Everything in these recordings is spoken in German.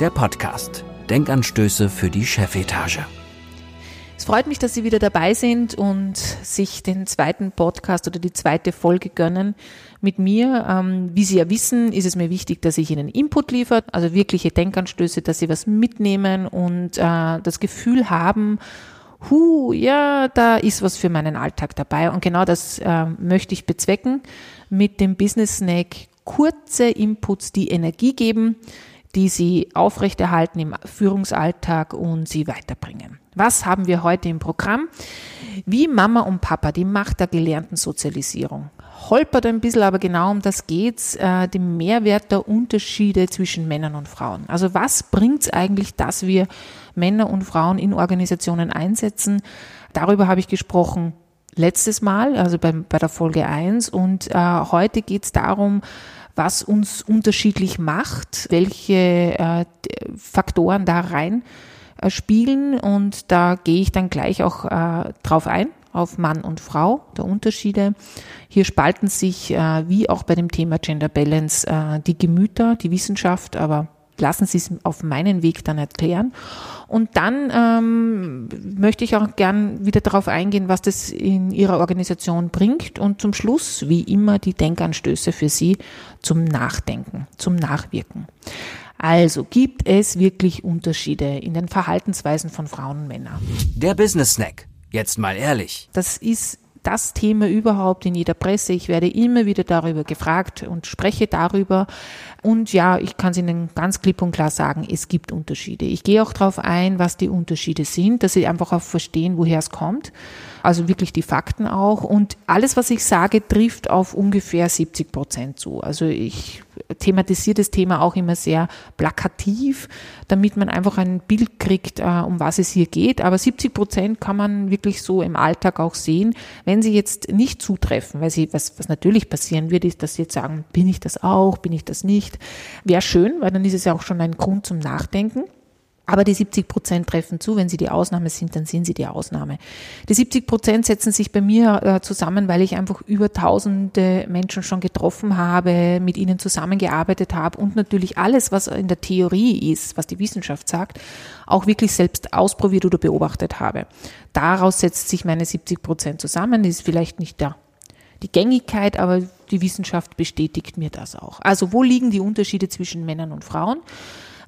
der Podcast. Denkanstöße für die Chefetage. Es freut mich, dass Sie wieder dabei sind und sich den zweiten Podcast oder die zweite Folge gönnen mit mir. Ähm, wie Sie ja wissen, ist es mir wichtig, dass ich Ihnen Input liefere, also wirkliche Denkanstöße, dass Sie was mitnehmen und äh, das Gefühl haben, hu, ja, da ist was für meinen Alltag dabei. Und genau das äh, möchte ich bezwecken mit dem Business Snack. Kurze Inputs, die Energie geben, die Sie aufrechterhalten im Führungsalltag und Sie weiterbringen. Was haben wir heute im Programm? Wie Mama und Papa, die Macht der gelernten Sozialisierung. Holpert ein bisschen, aber genau um das geht's, äh, den Mehrwert der Unterschiede zwischen Männern und Frauen. Also was bringt's eigentlich, dass wir Männer und Frauen in Organisationen einsetzen? Darüber habe ich gesprochen letztes Mal, also bei, bei der Folge 1 und äh, heute geht's darum, was uns unterschiedlich macht, welche äh, Faktoren da rein äh, spielen und da gehe ich dann gleich auch äh, drauf ein auf Mann und Frau, der Unterschiede. Hier spalten sich, wie auch bei dem Thema Gender Balance, die Gemüter, die Wissenschaft, aber lassen Sie es auf meinen Weg dann erklären. Und dann ähm, möchte ich auch gern wieder darauf eingehen, was das in Ihrer Organisation bringt und zum Schluss, wie immer, die Denkanstöße für Sie zum Nachdenken, zum Nachwirken. Also gibt es wirklich Unterschiede in den Verhaltensweisen von Frauen und Männern. Der Business Snack. Jetzt mal ehrlich. Das ist das Thema überhaupt in jeder Presse. Ich werde immer wieder darüber gefragt und spreche darüber. Und ja, ich kann es Ihnen ganz klipp und klar sagen, es gibt Unterschiede. Ich gehe auch darauf ein, was die Unterschiede sind, dass Sie einfach auch verstehen, woher es kommt. Also wirklich die Fakten auch. Und alles, was ich sage, trifft auf ungefähr 70 Prozent zu. Also ich thematisiere das Thema auch immer sehr plakativ, damit man einfach ein Bild kriegt, äh, um was es hier geht. Aber 70 Prozent kann man wirklich so im Alltag auch sehen. Wenn sie jetzt nicht zutreffen, weil sie, was, was natürlich passieren wird, ist, dass sie jetzt sagen, bin ich das auch, bin ich das nicht. Wäre schön, weil dann ist es ja auch schon ein Grund zum Nachdenken. Aber die 70 Prozent treffen zu. Wenn sie die Ausnahme sind, dann sind sie die Ausnahme. Die 70 Prozent setzen sich bei mir äh, zusammen, weil ich einfach über tausende Menschen schon getroffen habe, mit ihnen zusammengearbeitet habe und natürlich alles, was in der Theorie ist, was die Wissenschaft sagt, auch wirklich selbst ausprobiert oder beobachtet habe. Daraus setzt sich meine 70 Prozent zusammen. Das ist vielleicht nicht der die Gängigkeit, aber die Wissenschaft bestätigt mir das auch. Also wo liegen die Unterschiede zwischen Männern und Frauen?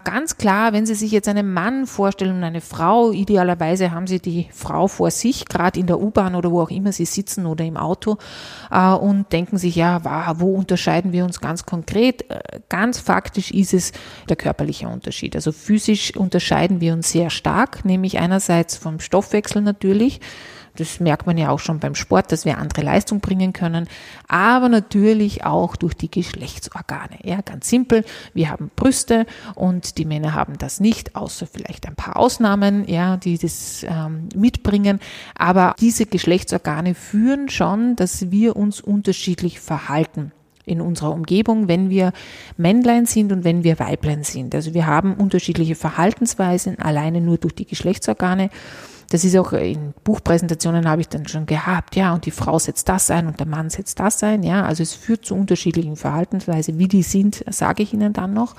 Ganz klar, wenn Sie sich jetzt einen Mann vorstellen und eine Frau, idealerweise haben Sie die Frau vor sich, gerade in der U-Bahn oder wo auch immer Sie sitzen oder im Auto äh, und denken sich, ja, wo unterscheiden wir uns ganz konkret? Äh, ganz faktisch ist es der körperliche Unterschied. Also physisch unterscheiden wir uns sehr stark, nämlich einerseits vom Stoffwechsel natürlich, das merkt man ja auch schon beim Sport, dass wir andere Leistung bringen können, aber natürlich auch durch die Geschlechtsorgane. Ja, ganz simpel. Wir haben Brüste und die Männer haben das nicht, außer vielleicht ein paar Ausnahmen, ja, die das ähm, mitbringen. Aber diese Geschlechtsorgane führen schon, dass wir uns unterschiedlich verhalten in unserer Umgebung, wenn wir Männlein sind und wenn wir Weiblein sind. Also wir haben unterschiedliche Verhaltensweisen alleine nur durch die Geschlechtsorgane. Das ist auch in Buchpräsentationen habe ich dann schon gehabt, ja, und die Frau setzt das ein und der Mann setzt das ein, ja, also es führt zu unterschiedlichen Verhaltensweisen. Wie die sind, sage ich Ihnen dann noch.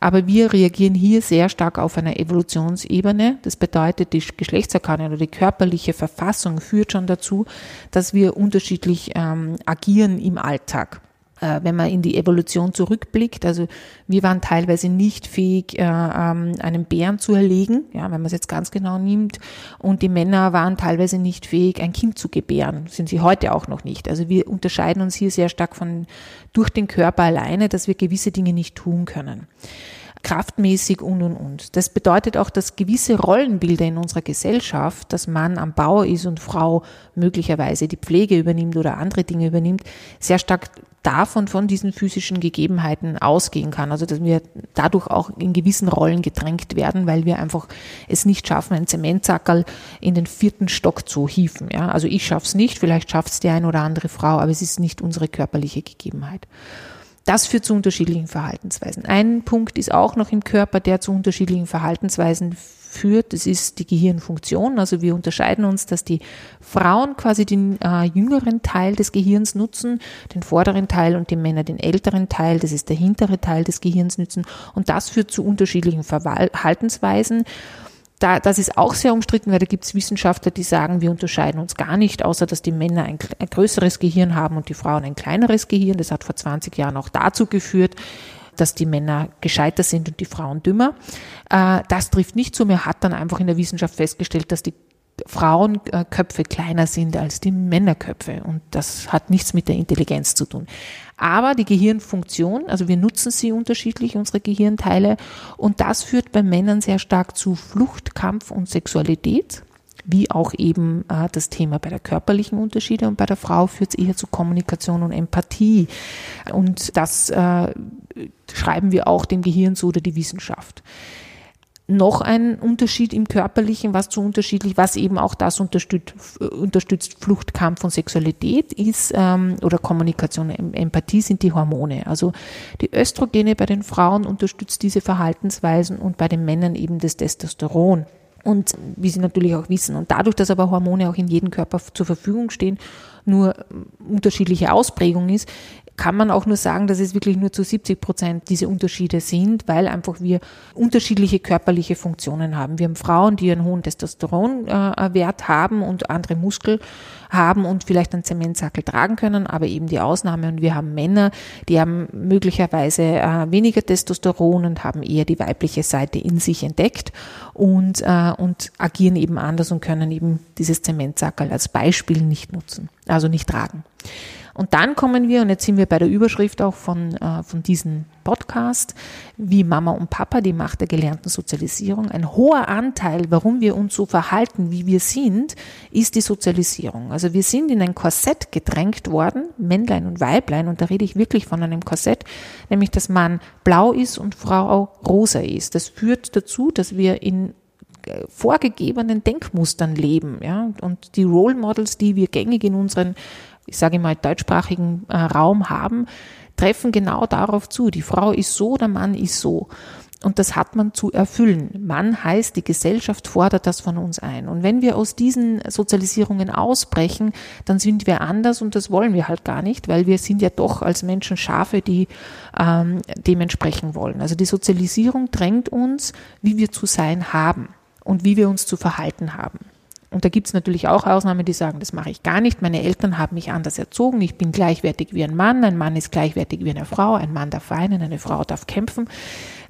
Aber wir reagieren hier sehr stark auf einer Evolutionsebene. Das bedeutet, die Geschlechtserkannung oder die körperliche Verfassung führt schon dazu, dass wir unterschiedlich ähm, agieren im Alltag. Äh, wenn man in die Evolution zurückblickt. Also wir waren teilweise nicht fähig, äh, ähm, einen Bären zu erlegen, ja, wenn man es jetzt ganz genau nimmt. Und die Männer waren teilweise nicht fähig, ein Kind zu gebären. Sind sie heute auch noch nicht. Also wir unterscheiden uns hier sehr stark von durch den Körper alleine, dass wir gewisse Dinge nicht tun können. Kraftmäßig und und und. Das bedeutet auch, dass gewisse Rollenbilder in unserer Gesellschaft, dass Mann am Bauer ist und Frau möglicherweise die Pflege übernimmt oder andere Dinge übernimmt, sehr stark davon, von diesen physischen Gegebenheiten ausgehen kann. Also dass wir dadurch auch in gewissen Rollen gedrängt werden, weil wir einfach es nicht schaffen, einen Zementsackerl in den vierten Stock zu hieven. Ja? Also ich schaff's nicht, vielleicht schafft's die eine oder andere Frau, aber es ist nicht unsere körperliche Gegebenheit. Das führt zu unterschiedlichen Verhaltensweisen. Ein Punkt ist auch noch im Körper, der zu unterschiedlichen Verhaltensweisen führt. Das ist die Gehirnfunktion. Also wir unterscheiden uns, dass die Frauen quasi den äh, jüngeren Teil des Gehirns nutzen, den vorderen Teil und die Männer den älteren Teil. Das ist der hintere Teil des Gehirns nutzen. Und das führt zu unterschiedlichen Verhaltensweisen. Da, das ist auch sehr umstritten, weil da gibt es Wissenschaftler, die sagen, wir unterscheiden uns gar nicht, außer dass die Männer ein, ein größeres Gehirn haben und die Frauen ein kleineres Gehirn. Das hat vor 20 Jahren auch dazu geführt, dass die Männer gescheiter sind und die Frauen dümmer. Äh, das trifft nicht zu. Mir hat dann einfach in der Wissenschaft festgestellt, dass die Frauenköpfe kleiner sind als die Männerköpfe. Und das hat nichts mit der Intelligenz zu tun. Aber die Gehirnfunktion, also wir nutzen sie unterschiedlich, unsere Gehirnteile. Und das führt bei Männern sehr stark zu Flucht, Kampf und Sexualität wie auch eben äh, das Thema bei der körperlichen Unterschiede und bei der Frau führt es eher zu Kommunikation und Empathie. Und das äh, schreiben wir auch dem Gehirn zu oder die Wissenschaft noch ein Unterschied im Körperlichen, was zu unterschiedlich, was eben auch das unterstützt, unterstützt Flucht, Kampf und Sexualität ist ähm, oder Kommunikation, Empathie sind die Hormone. Also die Östrogene bei den Frauen unterstützt diese Verhaltensweisen und bei den Männern eben das Testosteron. Und wie Sie natürlich auch wissen. Und dadurch, dass aber Hormone auch in jedem Körper zur Verfügung stehen, nur unterschiedliche Ausprägung ist, kann man auch nur sagen, dass es wirklich nur zu 70 Prozent diese Unterschiede sind, weil einfach wir unterschiedliche körperliche Funktionen haben. Wir haben Frauen, die einen hohen Testosteronwert haben und andere Muskel haben und vielleicht einen Zementsackel tragen können, aber eben die Ausnahme. Und wir haben Männer, die haben möglicherweise äh, weniger Testosteron und haben eher die weibliche Seite in sich entdeckt und, äh, und agieren eben anders und können eben dieses Zementsackel als Beispiel nicht nutzen, also nicht tragen. Und dann kommen wir, und jetzt sind wir bei der Überschrift auch von, äh, von diesem Podcast, wie Mama und Papa, die Macht der gelernten Sozialisierung. Ein hoher Anteil, warum wir uns so verhalten, wie wir sind, ist die Sozialisierung. Also wir sind in ein Korsett gedrängt worden, Männlein und Weiblein, und da rede ich wirklich von einem Korsett, nämlich dass Mann blau ist und Frau rosa ist. Das führt dazu, dass wir in äh, vorgegebenen Denkmustern leben, ja, und die Role Models, die wir gängig in unseren ich sage mal, deutschsprachigen äh, Raum haben, treffen genau darauf zu. Die Frau ist so, der Mann ist so. Und das hat man zu erfüllen. Mann heißt, die Gesellschaft fordert das von uns ein. Und wenn wir aus diesen Sozialisierungen ausbrechen, dann sind wir anders und das wollen wir halt gar nicht, weil wir sind ja doch als Menschen Schafe, die ähm, dementsprechend wollen. Also die Sozialisierung drängt uns, wie wir zu sein haben und wie wir uns zu verhalten haben. Und da gibt es natürlich auch Ausnahmen, die sagen, das mache ich gar nicht. Meine Eltern haben mich anders erzogen. Ich bin gleichwertig wie ein Mann. Ein Mann ist gleichwertig wie eine Frau. Ein Mann darf weinen, eine Frau darf kämpfen.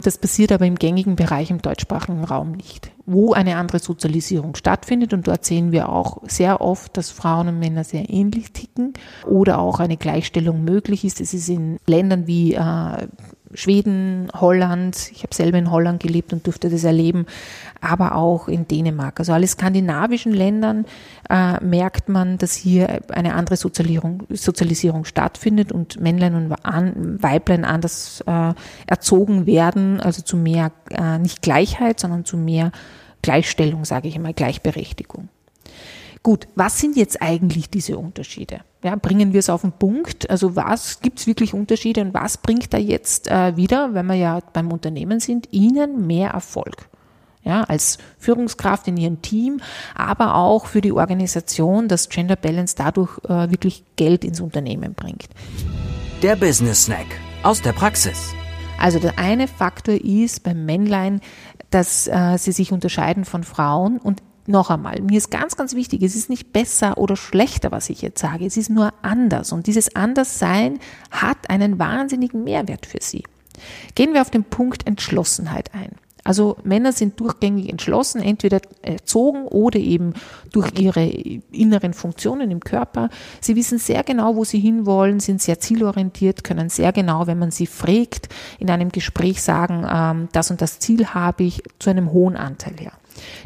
Das passiert aber im gängigen Bereich im deutschsprachigen Raum nicht, wo eine andere Sozialisierung stattfindet. Und dort sehen wir auch sehr oft, dass Frauen und Männer sehr ähnlich ticken oder auch eine Gleichstellung möglich ist. Es ist in Ländern wie äh, Schweden, Holland, ich habe selber in Holland gelebt und durfte das erleben, aber auch in Dänemark. Also alle skandinavischen Ländern äh, merkt man, dass hier eine andere Sozialisierung, Sozialisierung stattfindet und Männlein und Weiblein anders äh, erzogen werden, also zu mehr, äh, nicht Gleichheit, sondern zu mehr Gleichstellung, sage ich immer, Gleichberechtigung. Gut, was sind jetzt eigentlich diese Unterschiede? Ja, bringen wir es auf den Punkt? Also was gibt es wirklich Unterschiede und was bringt da jetzt äh, wieder, wenn wir ja beim Unternehmen sind, Ihnen mehr Erfolg? Ja, als Führungskraft in Ihrem Team, aber auch für die Organisation, dass Gender Balance dadurch äh, wirklich Geld ins Unternehmen bringt. Der Business Snack aus der Praxis. Also der eine Faktor ist beim Männlein, dass äh, sie sich unterscheiden von Frauen und noch einmal, mir ist ganz, ganz wichtig, es ist nicht besser oder schlechter, was ich jetzt sage, es ist nur anders. Und dieses Anderssein hat einen wahnsinnigen Mehrwert für Sie. Gehen wir auf den Punkt Entschlossenheit ein. Also Männer sind durchgängig entschlossen, entweder erzogen oder eben durch ihre inneren Funktionen im Körper. Sie wissen sehr genau, wo sie hinwollen, sind sehr zielorientiert, können sehr genau, wenn man sie fragt, in einem Gespräch sagen, ähm, das und das Ziel habe ich zu einem hohen Anteil her.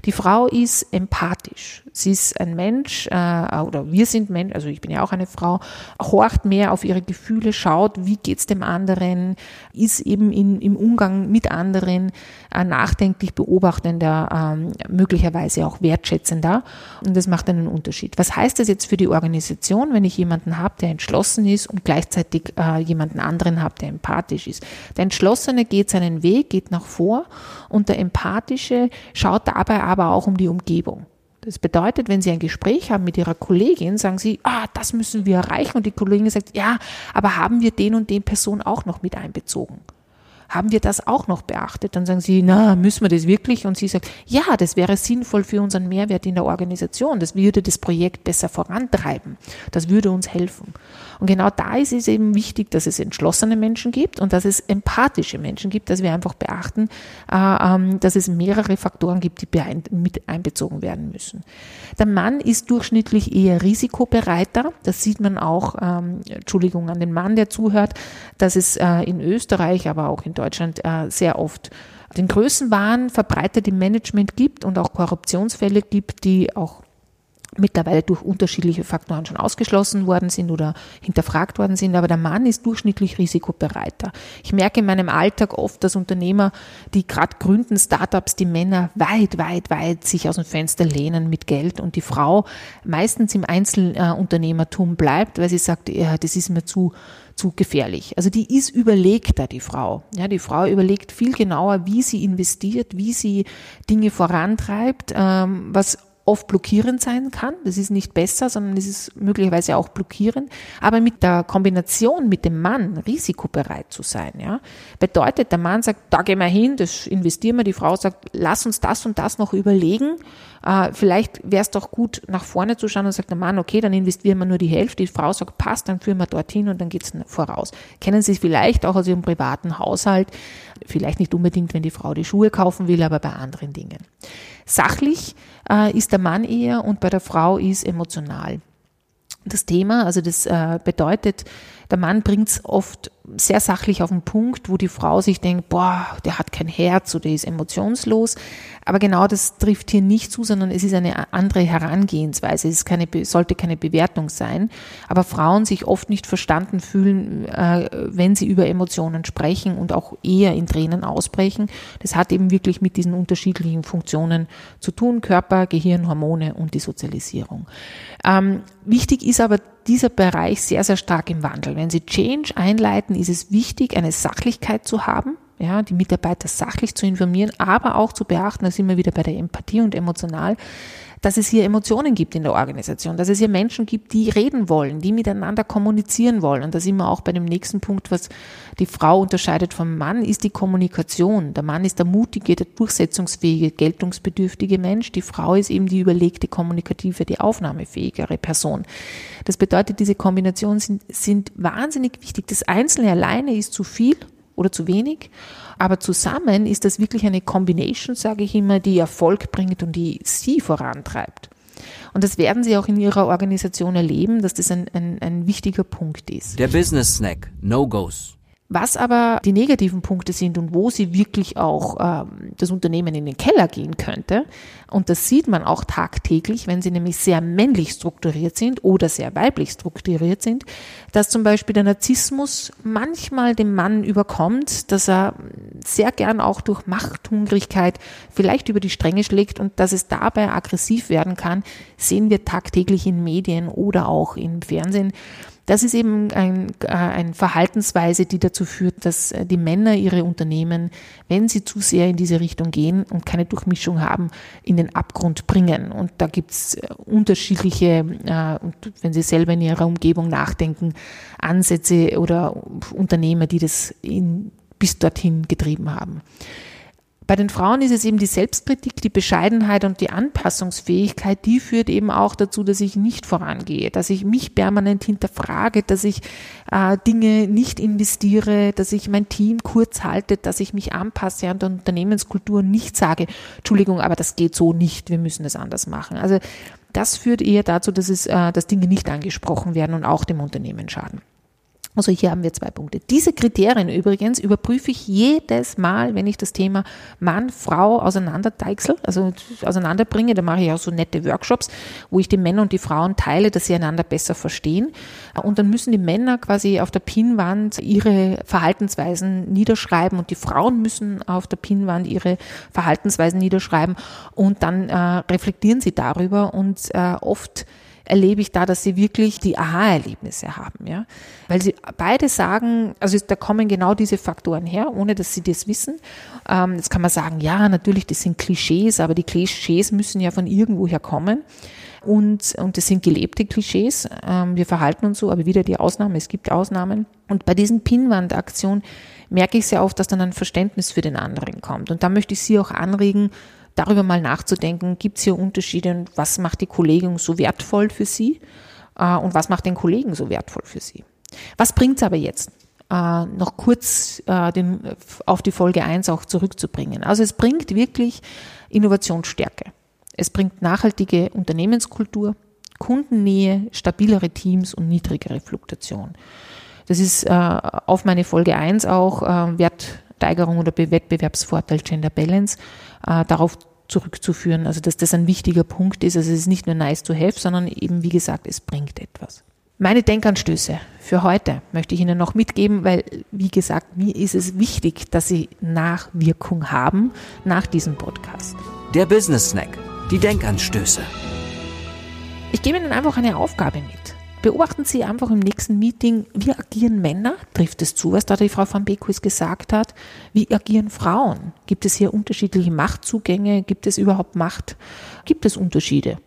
Die Frau ist empathisch. Sie ist ein Mensch, äh, oder wir sind Menschen, also ich bin ja auch eine Frau, horcht mehr auf ihre Gefühle, schaut, wie geht's dem anderen, ist eben in, im Umgang mit anderen äh, nachdenklich beobachtender, ähm, möglicherweise auch wertschätzender. Und das macht einen Unterschied. Was heißt das jetzt für die Organisation, wenn ich jemanden habe, der entschlossen ist und gleichzeitig äh, jemanden anderen habe, der empathisch ist? Der Entschlossene geht seinen Weg, geht nach vor und der Empathische schaut dabei aber auch um die Umgebung. Das bedeutet, wenn Sie ein Gespräch haben mit Ihrer Kollegin, sagen Sie, ah, das müssen wir erreichen. Und die Kollegin sagt, ja, aber haben wir den und den Person auch noch mit einbezogen? Haben wir das auch noch beachtet? Dann sagen sie, na, müssen wir das wirklich? Und sie sagt, ja, das wäre sinnvoll für unseren Mehrwert in der Organisation. Das würde das Projekt besser vorantreiben. Das würde uns helfen. Und genau da ist es eben wichtig, dass es entschlossene Menschen gibt und dass es empathische Menschen gibt, dass wir einfach beachten, äh, ähm, dass es mehrere Faktoren gibt, die mit einbezogen werden müssen. Der Mann ist durchschnittlich eher risikobereiter. Das sieht man auch, ähm, Entschuldigung an den Mann, der zuhört, dass es äh, in Österreich, aber auch in Deutschland äh, sehr oft den Größenwahn verbreitet im Management gibt und auch Korruptionsfälle gibt, die auch mittlerweile durch unterschiedliche Faktoren schon ausgeschlossen worden sind oder hinterfragt worden sind, aber der Mann ist durchschnittlich risikobereiter. Ich merke in meinem Alltag oft, dass Unternehmer, die gerade gründen, Startups, die Männer weit, weit, weit sich aus dem Fenster lehnen mit Geld und die Frau meistens im Einzelunternehmertum bleibt, weil sie sagt, ja, das ist mir zu, zu gefährlich. Also die ist überlegter, die Frau. Ja, die Frau überlegt viel genauer, wie sie investiert, wie sie Dinge vorantreibt, ähm, was oft blockierend sein kann. Das ist nicht besser, sondern es ist möglicherweise auch blockierend. Aber mit der Kombination mit dem Mann risikobereit zu sein, ja, bedeutet, der Mann sagt, da gehen wir hin, das investieren wir. Die Frau sagt, lass uns das und das noch überlegen. Äh, vielleicht wäre es doch gut, nach vorne zu schauen und sagt der Mann, okay, dann investieren wir nur die Hälfte. Die Frau sagt, passt, dann führen wir dorthin und dann geht's voraus. Kennen Sie es vielleicht auch aus Ihrem privaten Haushalt? Vielleicht nicht unbedingt, wenn die Frau die Schuhe kaufen will, aber bei anderen Dingen. Sachlich äh, ist der Mann eher und bei der Frau ist emotional. Das Thema, also das äh, bedeutet, der Mann bringt es oft sehr sachlich auf den Punkt, wo die Frau sich denkt, boah, der hat kein Herz oder ist emotionslos. Aber genau das trifft hier nicht zu, sondern es ist eine andere Herangehensweise. Es keine, sollte keine Bewertung sein. Aber Frauen sich oft nicht verstanden fühlen, äh, wenn sie über Emotionen sprechen und auch eher in Tränen ausbrechen. Das hat eben wirklich mit diesen unterschiedlichen Funktionen zu tun. Körper, Gehirn, Hormone und die Sozialisierung. Ähm, wichtig ist aber dieser Bereich sehr, sehr stark im Wandel. Wenn Sie Change einleiten, ist es wichtig, eine Sachlichkeit zu haben, ja, die Mitarbeiter sachlich zu informieren, aber auch zu beachten, da sind wir wieder bei der Empathie und emotional, dass es hier Emotionen gibt in der Organisation, dass es hier Menschen gibt, die reden wollen, die miteinander kommunizieren wollen. Und da sind wir auch bei dem nächsten Punkt, was die Frau unterscheidet vom Mann, ist die Kommunikation. Der Mann ist der mutige, der durchsetzungsfähige, geltungsbedürftige Mensch. Die Frau ist eben die überlegte, kommunikative, die aufnahmefähigere Person. Das bedeutet, diese Kombinationen sind, sind wahnsinnig wichtig. Das Einzelne alleine ist zu viel oder zu wenig. Aber zusammen ist das wirklich eine Combination, sage ich immer, die Erfolg bringt und die sie vorantreibt. Und das werden Sie auch in Ihrer Organisation erleben, dass das ein, ein, ein wichtiger Punkt ist. Der Business Snack, No-Gos. Was aber die negativen Punkte sind und wo sie wirklich auch ähm, das Unternehmen in den Keller gehen könnte, und das sieht man auch tagtäglich, wenn sie nämlich sehr männlich strukturiert sind oder sehr weiblich strukturiert sind, dass zum Beispiel der Narzissmus manchmal dem Mann überkommt, dass er sehr gern auch durch Machthungrigkeit vielleicht über die Stränge schlägt und dass es dabei aggressiv werden kann, sehen wir tagtäglich in Medien oder auch im Fernsehen. Das ist eben ein, äh, eine Verhaltensweise, die dazu führt, dass äh, die Männer ihre Unternehmen, wenn sie zu sehr in diese Richtung gehen und keine Durchmischung haben, in den Abgrund bringen. Und da gibt's äh, unterschiedliche, und wenn Sie selber in Ihrer Umgebung nachdenken, Ansätze oder Unternehmer, die das in, bis dorthin getrieben haben. Bei den Frauen ist es eben die Selbstkritik, die Bescheidenheit und die Anpassungsfähigkeit, die führt eben auch dazu, dass ich nicht vorangehe, dass ich mich permanent hinterfrage, dass ich äh, Dinge nicht investiere, dass ich mein Team kurz halte, dass ich mich anpasse an der Unternehmenskultur und nicht sage, Entschuldigung, aber das geht so nicht, wir müssen es anders machen. Also das führt eher dazu, dass, es, äh, dass Dinge nicht angesprochen werden und auch dem Unternehmen schaden. Also hier haben wir zwei Punkte. Diese Kriterien übrigens überprüfe ich jedes Mal, wenn ich das Thema Mann, Frau auseinanderdeichsel, also auseinanderbringe. Da mache ich auch so nette Workshops, wo ich die Männer und die Frauen teile, dass sie einander besser verstehen. Und dann müssen die Männer quasi auf der Pinnwand ihre Verhaltensweisen niederschreiben und die Frauen müssen auf der Pinnwand ihre Verhaltensweisen niederschreiben und dann äh, reflektieren sie darüber und äh, oft erlebe ich da, dass sie wirklich die Aha-Erlebnisse haben, ja. Weil sie beide sagen, also da kommen genau diese Faktoren her, ohne dass sie das wissen. Ähm, jetzt kann man sagen, ja, natürlich, das sind Klischees, aber die Klischees müssen ja von irgendwoher kommen. Und, und das sind gelebte Klischees. Ähm, wir verhalten uns so, aber wieder die Ausnahme, es gibt Ausnahmen. Und bei diesen Pinwandaktionen merke ich sehr oft, dass dann ein Verständnis für den anderen kommt. Und da möchte ich Sie auch anregen, darüber mal nachzudenken, gibt es hier Unterschiede und was macht die Kollegin so wertvoll für Sie äh, und was macht den Kollegen so wertvoll für Sie. Was bringt es aber jetzt? Äh, noch kurz äh, den, auf die Folge 1 auch zurückzubringen. Also es bringt wirklich Innovationsstärke. Es bringt nachhaltige Unternehmenskultur, Kundennähe, stabilere Teams und niedrigere Fluktuation. Das ist äh, auf meine Folge 1 auch äh, Wertsteigerung oder Wettbewerbsvorteil Gender Balance äh, darauf zurückzuführen. Also dass das ein wichtiger Punkt ist. Also es ist nicht nur nice to have, sondern eben, wie gesagt, es bringt etwas. Meine Denkanstöße für heute möchte ich Ihnen noch mitgeben, weil, wie gesagt, mir ist es wichtig, dass Sie Nachwirkung haben nach diesem Podcast. Der Business Snack. Die Denkanstöße. Ich gebe Ihnen einfach eine Aufgabe mit. Beobachten Sie einfach im nächsten Meeting, wie agieren Männer? Trifft es zu, was da die Frau van Beekus gesagt hat? Wie agieren Frauen? Gibt es hier unterschiedliche Machtzugänge? Gibt es überhaupt Macht? Gibt es Unterschiede?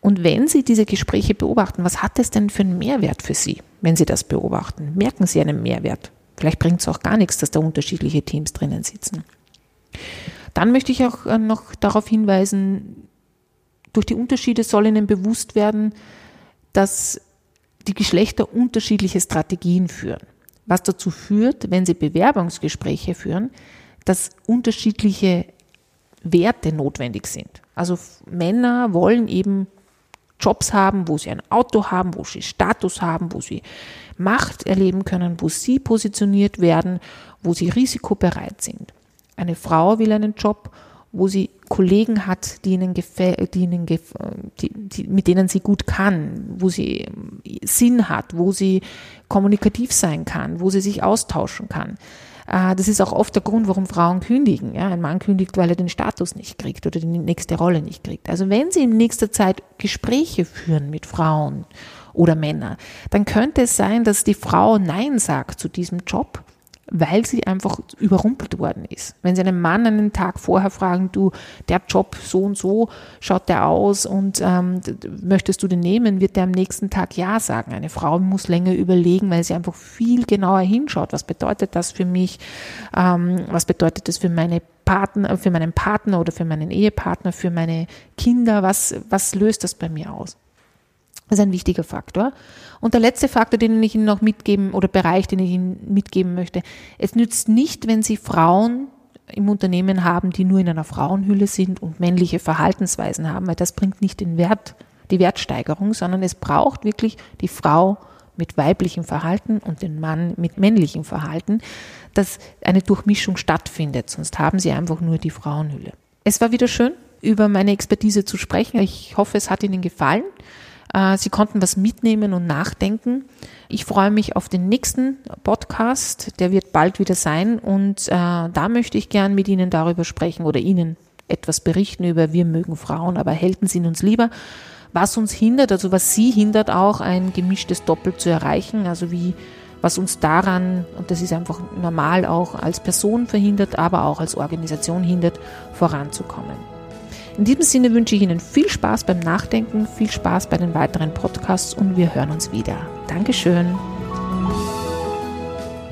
Und wenn Sie diese Gespräche beobachten, was hat es denn für einen Mehrwert für Sie, wenn Sie das beobachten? Merken Sie einen Mehrwert? Vielleicht bringt es auch gar nichts, dass da unterschiedliche Teams drinnen sitzen. Dann möchte ich auch äh, noch darauf hinweisen, durch die Unterschiede soll Ihnen bewusst werden, dass die Geschlechter unterschiedliche Strategien führen. Was dazu führt, wenn sie Bewerbungsgespräche führen, dass unterschiedliche Werte notwendig sind. Also Männer wollen eben Jobs haben, wo sie ein Auto haben, wo sie Status haben, wo sie Macht erleben können, wo sie positioniert werden, wo sie risikobereit sind. Eine Frau will einen Job, wo sie Kollegen hat, die ihnen die ihnen die, die, mit denen sie gut kann, wo sie Sinn hat, wo sie kommunikativ sein kann, wo sie sich austauschen kann. Äh, das ist auch oft der Grund, warum Frauen kündigen. Ja, ein Mann kündigt, weil er den Status nicht kriegt oder die nächste Rolle nicht kriegt. Also wenn Sie in nächster Zeit Gespräche führen mit Frauen oder Männern, dann könnte es sein, dass die Frau Nein sagt zu diesem Job, weil sie einfach überrumpelt worden ist. Wenn sie einen Mann einen Tag vorher fragen, du, der Job so und so schaut der aus und ähm, möchtest du den nehmen, wird der am nächsten Tag Ja sagen. Eine Frau muss länger überlegen, weil sie einfach viel genauer hinschaut. Was bedeutet das für mich? Ähm, was bedeutet das für meine Partner, für meinen Partner oder für meinen Ehepartner, für meine Kinder? Was, was löst das bei mir aus? Das ist ein wichtiger Faktor. Und der letzte Faktor, den ich Ihnen noch mitgeben oder Bereich, den ich Ihnen mitgeben möchte. Es nützt nicht, wenn Sie Frauen im Unternehmen haben, die nur in einer Frauenhülle sind und männliche Verhaltensweisen haben, weil das bringt nicht den Wert, die Wertsteigerung, sondern es braucht wirklich die Frau mit weiblichem Verhalten und den Mann mit männlichem Verhalten, dass eine Durchmischung stattfindet. Sonst haben Sie einfach nur die Frauenhülle. Es war wieder schön, über meine Expertise zu sprechen. Ich hoffe, es hat Ihnen gefallen. Äh, Sie konnten was mitnehmen und nachdenken. Ich freue mich auf den nächsten Podcast, der wird bald wieder sein und äh, da möchte ich gern mit Ihnen darüber sprechen oder Ihnen etwas berichten über wir mögen Frauen, aber Helden sind uns lieber. Was uns hindert, also was Sie hindert auch, ein gemischtes Doppel zu erreichen, also wie was uns daran, und das ist einfach normal auch als Person verhindert, aber auch als Organisation hindert, voranzukommen. In diesem Sinne wünsche ich Ihnen viel Spaß beim Nachdenken, viel Spaß bei den weiteren Podcasts und wir hören uns wieder. Dankeschön.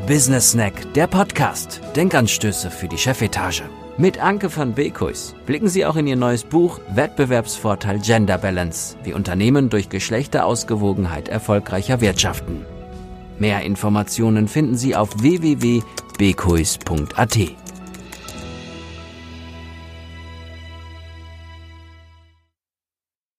Business Snack, der Podcast. Denkanstöße für die Chefetage. Mit Anke van Beekhuis blicken Sie auch in Ihr neues Buch Wettbewerbsvorteil Gender Balance, wie Unternehmen durch Geschlechterausgewogenheit erfolgreicher wirtschaften. Mehr Informationen finden Sie auf www.beekhuis.at.